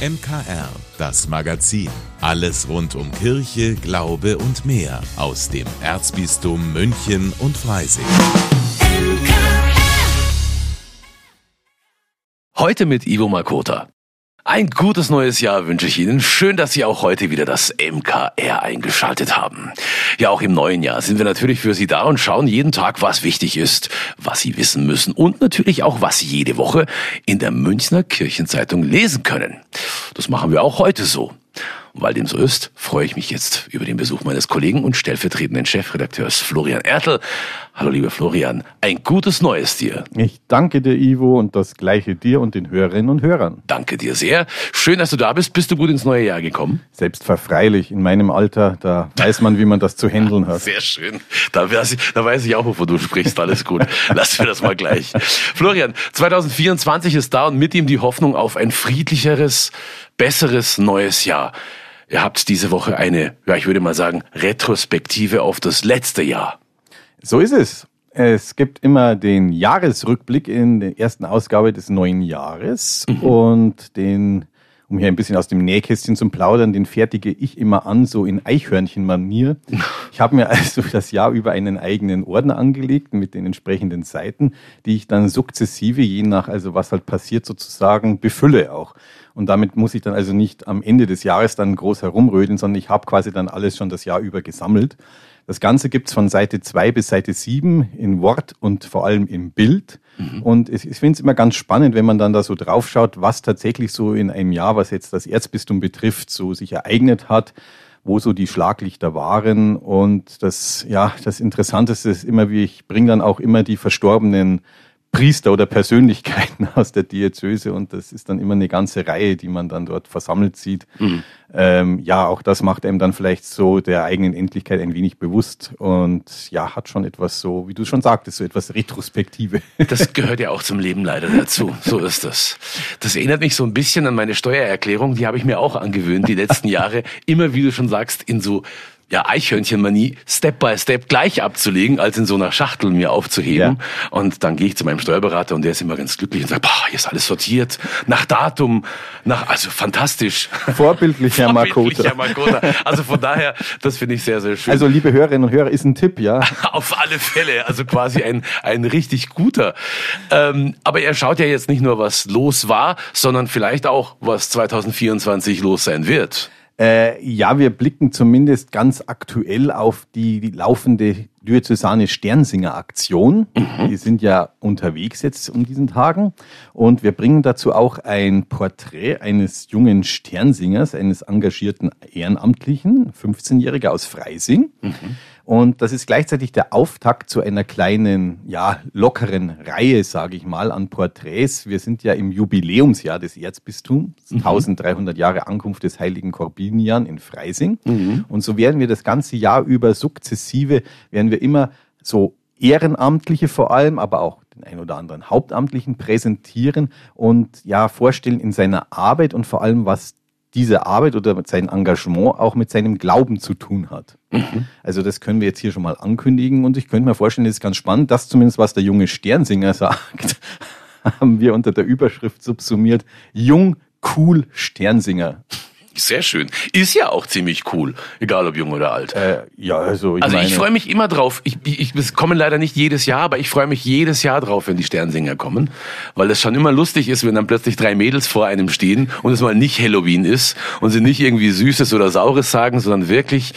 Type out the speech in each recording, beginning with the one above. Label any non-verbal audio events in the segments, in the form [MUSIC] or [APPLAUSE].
MKR, das Magazin. Alles rund um Kirche, Glaube und mehr aus dem Erzbistum München und Freising. Heute mit Ivo Makota. Ein gutes neues Jahr wünsche ich Ihnen. Schön, dass Sie auch heute wieder das MKR eingeschaltet haben. Ja, auch im neuen Jahr sind wir natürlich für Sie da und schauen jeden Tag, was wichtig ist, was Sie wissen müssen und natürlich auch, was Sie jede Woche in der Münchner Kirchenzeitung lesen können. Das machen wir auch heute so. Und weil dem so ist, freue ich mich jetzt über den Besuch meines Kollegen und stellvertretenden Chefredakteurs Florian Ertel. Hallo lieber Florian, ein gutes Neues dir. Ich danke dir, Ivo, und das gleiche dir und den Hörerinnen und Hörern. Danke dir sehr. Schön, dass du da bist. Bist du gut ins neue Jahr gekommen? Selbstverfreilich. In meinem Alter, da weiß man, wie man das zu handeln hat. [LAUGHS] Sehr schön. Da weiß ich, da weiß ich auch, wovon du sprichst. Alles gut. [LAUGHS] Lass mir das mal gleich. Florian, 2024 ist da und mit ihm die Hoffnung auf ein friedlicheres, besseres neues Jahr. Ihr habt diese Woche eine, ja, ich würde mal sagen, Retrospektive auf das letzte Jahr. So ist es. Es gibt immer den Jahresrückblick in der ersten Ausgabe des neuen Jahres mhm. und den, um hier ein bisschen aus dem Nähkästchen zu plaudern, den fertige ich immer an, so in Eichhörnchenmanier. Ich habe mir also das Jahr über einen eigenen Ordner angelegt mit den entsprechenden Seiten, die ich dann sukzessive, je nach also was halt passiert sozusagen, befülle auch. Und damit muss ich dann also nicht am Ende des Jahres dann groß herumrödeln, sondern ich habe quasi dann alles schon das Jahr über gesammelt. Das Ganze gibt's von Seite 2 bis Seite 7 in Wort und vor allem im Bild. Mhm. Und ich, ich finde es immer ganz spannend, wenn man dann da so draufschaut, was tatsächlich so in einem Jahr, was jetzt das Erzbistum betrifft, so sich ereignet hat wo so die Schlaglichter waren. Und das, ja, das Interessanteste ist immer, wie ich bringe dann auch immer die verstorbenen Priester oder Persönlichkeiten [LAUGHS] aus der Diözese und das ist dann immer eine ganze Reihe, die man dann dort versammelt sieht. Mhm. Ähm, ja, auch das macht einem dann vielleicht so der eigenen Endlichkeit ein wenig bewusst und ja, hat schon etwas so, wie du schon sagtest, so etwas Retrospektive. [LAUGHS] Das gehört ja auch zum Leben leider dazu. So ist das. Das erinnert mich so ein bisschen an meine Steuererklärung, die habe ich mir auch angewöhnt, die letzten Jahre, immer wie du schon sagst, in so ja, Eichhörnchenmanie Step by Step gleich abzulegen, als in so einer Schachtel mir aufzuheben. Ja. Und dann gehe ich zu meinem Steuerberater und der ist immer ganz glücklich und sagt, boah, hier ist alles sortiert, nach Datum, nach, also fantastisch. Vorbildlich, Herr Vorbildlich, Herr Makota. Also von daher, das finde ich sehr, sehr schön. Also liebe Hörerinnen und Hörer, ist ein Tipp, ja? [LAUGHS] Auf alle Fälle, also quasi ein, ein richtig guter. Ähm, aber er schaut ja jetzt nicht nur, was los war, sondern vielleicht auch, was 2024 los sein wird. Äh, ja, wir blicken zumindest ganz aktuell auf die, die laufende diözesane Sternsinger-Aktion. Mhm. Die sind ja unterwegs jetzt um diesen Tagen. Und wir bringen dazu auch ein Porträt eines jungen Sternsingers, eines engagierten Ehrenamtlichen, 15-Jähriger aus Freising. Mhm. Und das ist gleichzeitig der Auftakt zu einer kleinen, ja, lockeren Reihe, sage ich mal, an Porträts. Wir sind ja im Jubiläumsjahr des Erzbistums, mhm. 1300 Jahre Ankunft des heiligen Korbinian in Freising. Mhm. Und so werden wir das ganze Jahr über sukzessive, werden wir immer so Ehrenamtliche vor allem, aber auch den ein oder anderen Hauptamtlichen präsentieren und ja vorstellen in seiner Arbeit und vor allem, was diese Arbeit oder sein Engagement auch mit seinem Glauben zu tun hat. Mhm. Also das können wir jetzt hier schon mal ankündigen und ich könnte mir vorstellen, das ist ganz spannend, das zumindest was der junge Sternsinger [LAUGHS] sagt, haben wir unter der Überschrift subsumiert, Jung, cool Sternsinger. Sehr schön. Ist ja auch ziemlich cool, egal ob jung oder alt. Äh, ja, also ich Also ich freue mich immer drauf. Ich, ich, ich komme leider nicht jedes Jahr, aber ich freue mich jedes Jahr drauf, wenn die Sternsinger kommen, weil das schon immer lustig ist, wenn dann plötzlich drei Mädels vor einem stehen und es mal nicht Halloween ist und sie nicht irgendwie Süßes oder Saures sagen, sondern wirklich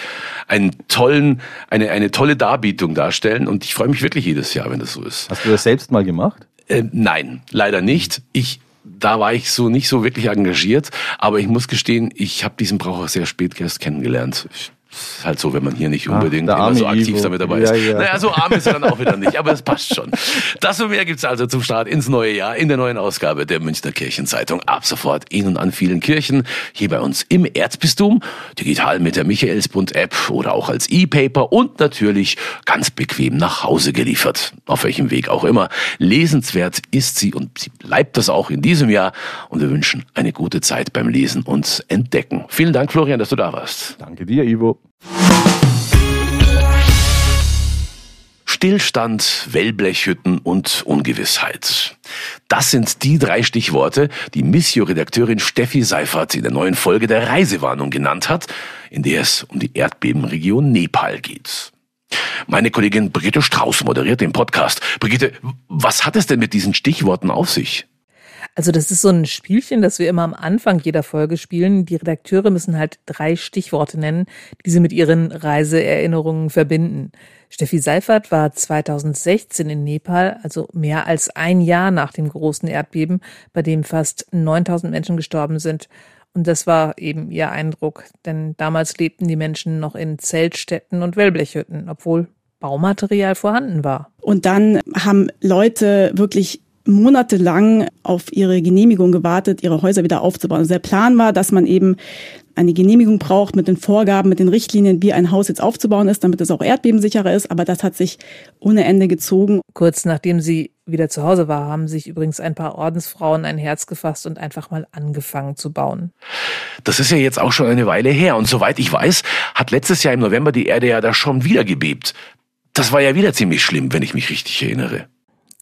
einen tollen, eine, eine tolle Darbietung darstellen. Und ich freue mich wirklich jedes Jahr, wenn das so ist. Hast du das selbst mal gemacht? Äh, nein, leider nicht. Ich da war ich so nicht so wirklich engagiert, aber ich muss gestehen, ich habe diesen Brauch auch sehr spät erst kennengelernt. Ich ist halt so, wenn man hier nicht unbedingt Ach, immer so aktiv Ivo. damit dabei ist. Ja, ja. Naja, so arm ist er dann auch wieder nicht, aber es passt schon. Das und mehr gibt's also zum Start ins neue Jahr in der neuen Ausgabe der Münchner Kirchenzeitung. Ab sofort in und an vielen Kirchen, hier bei uns im Erzbistum, digital mit der Michaelsbund-App oder auch als E-Paper und natürlich ganz bequem nach Hause geliefert. Auf welchem Weg auch immer. Lesenswert ist sie und sie bleibt das auch in diesem Jahr und wir wünschen eine gute Zeit beim Lesen und Entdecken. Vielen Dank, Florian, dass du da warst. Danke dir, Ivo. Stillstand, Wellblechhütten und Ungewissheit. Das sind die drei Stichworte, die Missio-Redakteurin Steffi Seifert in der neuen Folge der Reisewarnung genannt hat, in der es um die Erdbebenregion Nepal geht. Meine Kollegin Brigitte Strauß moderiert den Podcast. Brigitte, was hat es denn mit diesen Stichworten auf sich? Also das ist so ein Spielchen, das wir immer am Anfang jeder Folge spielen. Die Redakteure müssen halt drei Stichworte nennen, die sie mit ihren Reiseerinnerungen verbinden. Steffi Seifert war 2016 in Nepal, also mehr als ein Jahr nach dem großen Erdbeben, bei dem fast 9000 Menschen gestorben sind. Und das war eben ihr Eindruck, denn damals lebten die Menschen noch in Zeltstätten und Wellblechhütten, obwohl Baumaterial vorhanden war. Und dann haben Leute wirklich monatelang auf ihre Genehmigung gewartet, ihre Häuser wieder aufzubauen. Also der Plan war, dass man eben eine Genehmigung braucht mit den Vorgaben, mit den Richtlinien, wie ein Haus jetzt aufzubauen ist, damit es auch erdbebensicherer ist. Aber das hat sich ohne Ende gezogen. Kurz nachdem sie wieder zu Hause war, haben sich übrigens ein paar Ordensfrauen ein Herz gefasst und einfach mal angefangen zu bauen. Das ist ja jetzt auch schon eine Weile her. Und soweit ich weiß, hat letztes Jahr im November die Erde ja da schon wieder gebebt. Das war ja wieder ziemlich schlimm, wenn ich mich richtig erinnere.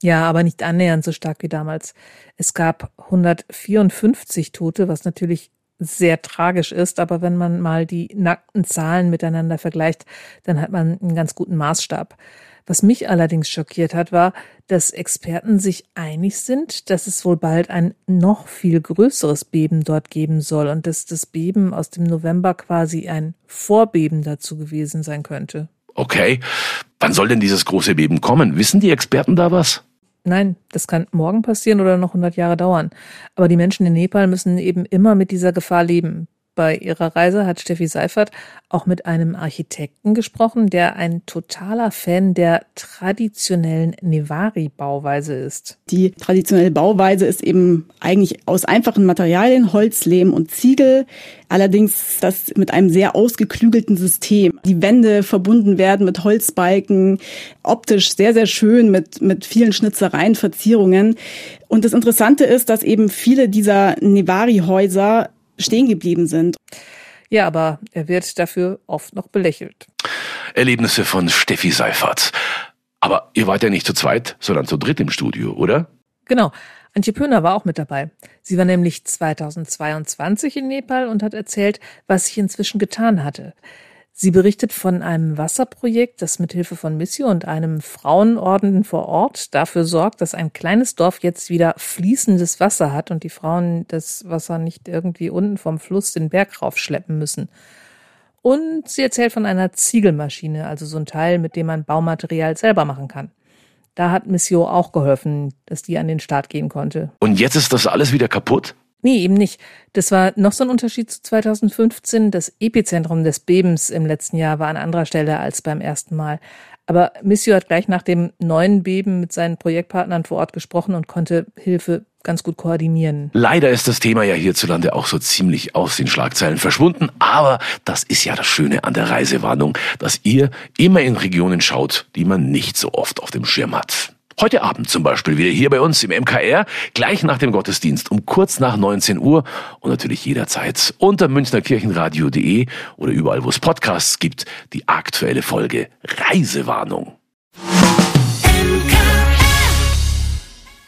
Ja, aber nicht annähernd so stark wie damals. Es gab 154 Tote, was natürlich sehr tragisch ist, aber wenn man mal die nackten Zahlen miteinander vergleicht, dann hat man einen ganz guten Maßstab. Was mich allerdings schockiert hat, war, dass Experten sich einig sind, dass es wohl bald ein noch viel größeres Beben dort geben soll und dass das Beben aus dem November quasi ein Vorbeben dazu gewesen sein könnte. Okay, wann soll denn dieses große Beben kommen? Wissen die Experten da was? Nein, das kann morgen passieren oder noch 100 Jahre dauern. Aber die Menschen in Nepal müssen eben immer mit dieser Gefahr leben. Bei ihrer Reise hat Steffi Seifert auch mit einem Architekten gesprochen, der ein totaler Fan der traditionellen Nevari-Bauweise ist. Die traditionelle Bauweise ist eben eigentlich aus einfachen Materialien, Holz, Lehm und Ziegel. Allerdings das mit einem sehr ausgeklügelten System. Die Wände verbunden werden mit Holzbalken, optisch sehr, sehr schön mit, mit vielen Schnitzereien, Verzierungen. Und das Interessante ist, dass eben viele dieser Nevari-Häuser stehen geblieben sind. Ja, aber er wird dafür oft noch belächelt. Erlebnisse von Steffi Seifert. Aber ihr wart ja nicht zu zweit, sondern zu dritt im Studio, oder? Genau. Antje Pöhner war auch mit dabei. Sie war nämlich 2022 in Nepal und hat erzählt, was sich inzwischen getan hatte. Sie berichtet von einem Wasserprojekt, das mithilfe von Missio und einem Frauenorden vor Ort dafür sorgt, dass ein kleines Dorf jetzt wieder fließendes Wasser hat und die Frauen das Wasser nicht irgendwie unten vom Fluss den Berg raufschleppen müssen. Und sie erzählt von einer Ziegelmaschine, also so ein Teil, mit dem man Baumaterial selber machen kann. Da hat Missio auch geholfen, dass die an den Start gehen konnte. Und jetzt ist das alles wieder kaputt? Nee, eben nicht. Das war noch so ein Unterschied zu 2015. Das Epizentrum des Bebens im letzten Jahr war an anderer Stelle als beim ersten Mal. Aber Missio hat gleich nach dem neuen Beben mit seinen Projektpartnern vor Ort gesprochen und konnte Hilfe ganz gut koordinieren. Leider ist das Thema ja hierzulande auch so ziemlich aus den Schlagzeilen verschwunden, aber das ist ja das Schöne an der Reisewarnung, dass ihr immer in Regionen schaut, die man nicht so oft auf dem Schirm hat. Heute Abend zum Beispiel wieder hier bei uns im MKR, gleich nach dem Gottesdienst um kurz nach 19 Uhr und natürlich jederzeit unter münchnerkirchenradio.de oder überall, wo es Podcasts gibt, die aktuelle Folge Reisewarnung.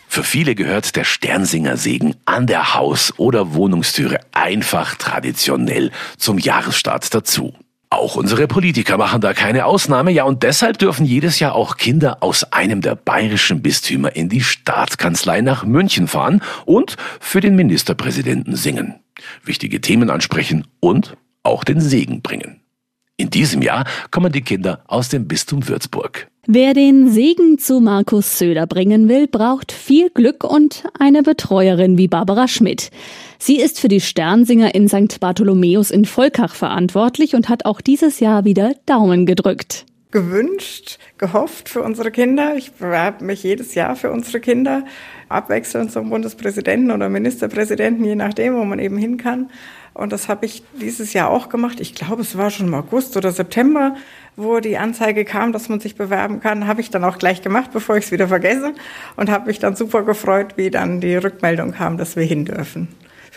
Für viele gehört der Sternsinger-Segen an der Haus- oder Wohnungstüre einfach traditionell zum Jahresstart dazu. Auch unsere Politiker machen da keine Ausnahme, ja, und deshalb dürfen jedes Jahr auch Kinder aus einem der bayerischen Bistümer in die Staatskanzlei nach München fahren und für den Ministerpräsidenten singen, wichtige Themen ansprechen und auch den Segen bringen. In diesem Jahr kommen die Kinder aus dem Bistum Würzburg. Wer den Segen zu Markus Söder bringen will, braucht viel Glück und eine Betreuerin wie Barbara Schmidt. Sie ist für die Sternsinger in St. Bartholomäus in Volkach verantwortlich und hat auch dieses Jahr wieder Daumen gedrückt. Gewünscht, gehofft für unsere Kinder. Ich bewerbe mich jedes Jahr für unsere Kinder, abwechselnd zum Bundespräsidenten oder Ministerpräsidenten, je nachdem, wo man eben hin kann. Und das habe ich dieses Jahr auch gemacht. Ich glaube, es war schon im August oder September, wo die Anzeige kam, dass man sich bewerben kann. Habe ich dann auch gleich gemacht, bevor ich es wieder vergesse. Und habe mich dann super gefreut, wie dann die Rückmeldung kam, dass wir hin dürfen.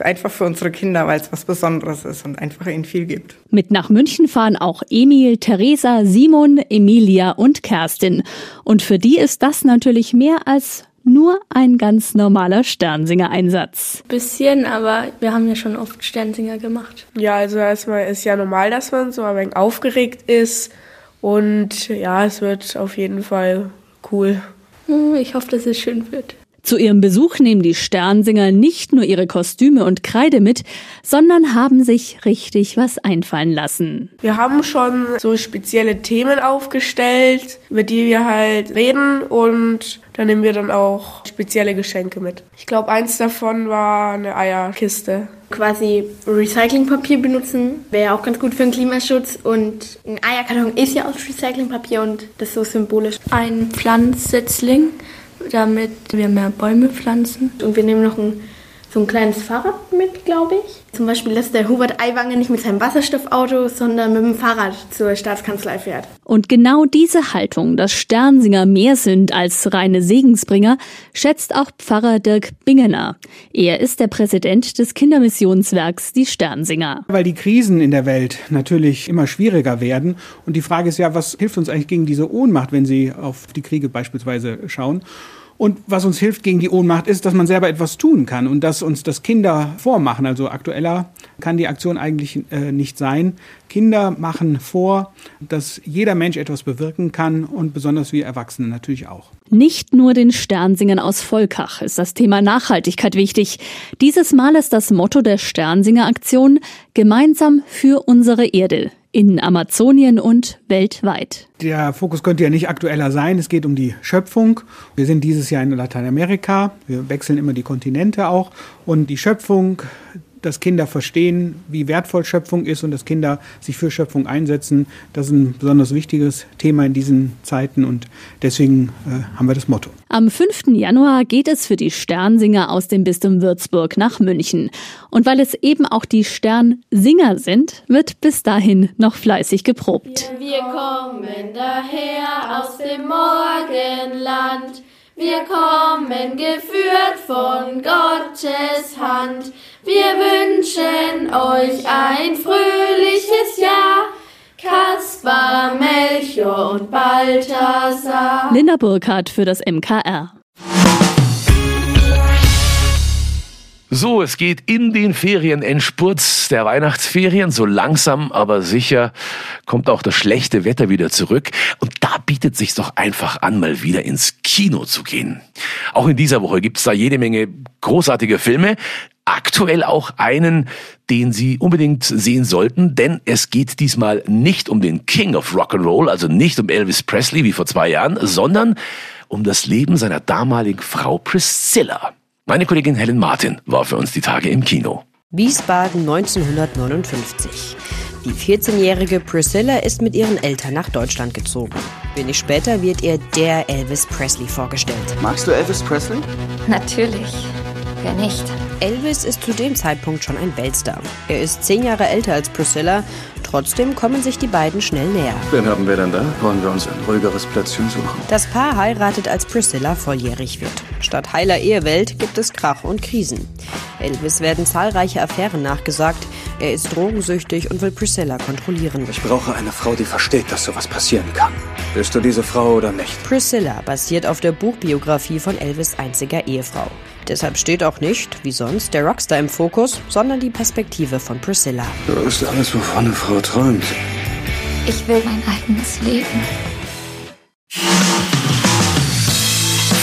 Einfach für unsere Kinder, weil es was Besonderes ist und einfach ihnen viel gibt. Mit nach München fahren auch Emil, Theresa, Simon, Emilia und Kerstin. Und für die ist das natürlich mehr als nur ein ganz normaler Sternsinger-Einsatz. Bisschen, aber wir haben ja schon oft Sternsinger gemacht. Ja, also erstmal ist ja normal, dass man so ein wenig aufgeregt ist. Und ja, es wird auf jeden Fall cool. Hm, ich hoffe, dass es schön wird. Zu ihrem Besuch nehmen die Sternsinger nicht nur ihre Kostüme und Kreide mit, sondern haben sich richtig was einfallen lassen. Wir haben schon so spezielle Themen aufgestellt, über die wir halt reden und da nehmen wir dann auch spezielle Geschenke mit. Ich glaube, eins davon war eine Eierkiste. Quasi Recyclingpapier benutzen wäre auch ganz gut für den Klimaschutz und ein Eierkarton ist ja aus Recyclingpapier und das ist so symbolisch. Ein Pflanzsetzling damit wir mehr Bäume pflanzen. Und wir nehmen noch ein, so ein kleines Fahrrad mit, glaube ich. Zum Beispiel, dass der Hubert Aiwanger nicht mit seinem Wasserstoffauto, sondern mit dem Fahrrad zur Staatskanzlei fährt. Und genau diese Haltung, dass Sternsinger mehr sind als reine Segensbringer, schätzt auch Pfarrer Dirk Bingener. Er ist der Präsident des Kindermissionswerks Die Sternsinger. Weil die Krisen in der Welt natürlich immer schwieriger werden. Und die Frage ist ja, was hilft uns eigentlich gegen diese Ohnmacht, wenn Sie auf die Kriege beispielsweise schauen? Und was uns hilft gegen die Ohnmacht ist, dass man selber etwas tun kann und dass uns das Kinder vormachen. Also aktueller kann die Aktion eigentlich äh, nicht sein. Kinder machen vor, dass jeder Mensch etwas bewirken kann und besonders wir Erwachsene natürlich auch. Nicht nur den Sternsingern aus Volkach ist das Thema Nachhaltigkeit wichtig. Dieses Mal ist das Motto der Sternsinger Aktion gemeinsam für unsere Erde in Amazonien und weltweit. Der Fokus könnte ja nicht aktueller sein. Es geht um die Schöpfung. Wir sind dieses Jahr in Lateinamerika. Wir wechseln immer die Kontinente auch. Und die Schöpfung, dass Kinder verstehen, wie wertvoll Schöpfung ist und dass Kinder sich für Schöpfung einsetzen. Das ist ein besonders wichtiges Thema in diesen Zeiten und deswegen äh, haben wir das Motto. Am 5. Januar geht es für die Sternsinger aus dem Bistum Würzburg nach München. Und weil es eben auch die Sternsinger sind, wird bis dahin noch fleißig geprobt. Wir kommen daher aus dem Morgenland. Wir kommen geführt von Gottes Hand. Wir wünschen euch ein fröhliches Jahr. Kaspar, Melchior und Balthasar. Linda Burkhardt für das MKR. So, es geht in den Ferienendspurt der Weihnachtsferien. So langsam, aber sicher kommt auch das schlechte Wetter wieder zurück. Und da bietet sich doch einfach an, mal wieder ins Kino zu gehen. Auch in dieser Woche gibt's da jede Menge großartige Filme. Aktuell auch einen, den Sie unbedingt sehen sollten, denn es geht diesmal nicht um den King of Rock'n'Roll, also nicht um Elvis Presley wie vor zwei Jahren, sondern um das Leben seiner damaligen Frau Priscilla. Meine Kollegin Helen Martin war für uns die Tage im Kino. Wiesbaden 1959. Die 14-jährige Priscilla ist mit ihren Eltern nach Deutschland gezogen. Wenig später wird ihr der Elvis Presley vorgestellt. Magst du Elvis Presley? Natürlich. Wer nicht? Elvis ist zu dem Zeitpunkt schon ein Weltstar. Er ist zehn Jahre älter als Priscilla. Trotzdem kommen sich die beiden schnell näher. Wen haben wir denn da? Wollen wir uns ein ruhigeres Plätzchen suchen? Das Paar heiratet, als Priscilla volljährig wird. Statt heiler Ehewelt gibt es Krach und Krisen. Elvis werden zahlreiche Affären nachgesagt. Er ist drogensüchtig und will Priscilla kontrollieren. Ich brauche eine Frau, die versteht, dass sowas passieren kann. Bist du diese Frau oder nicht? Priscilla basiert auf der Buchbiografie von Elvis' einziger Ehefrau. Deshalb steht auch nicht, wie sonst, der Rockstar im Fokus, sondern die Perspektive von Priscilla. Du bist alles, wovon eine Frau träumt. Ich will mein eigenes Leben.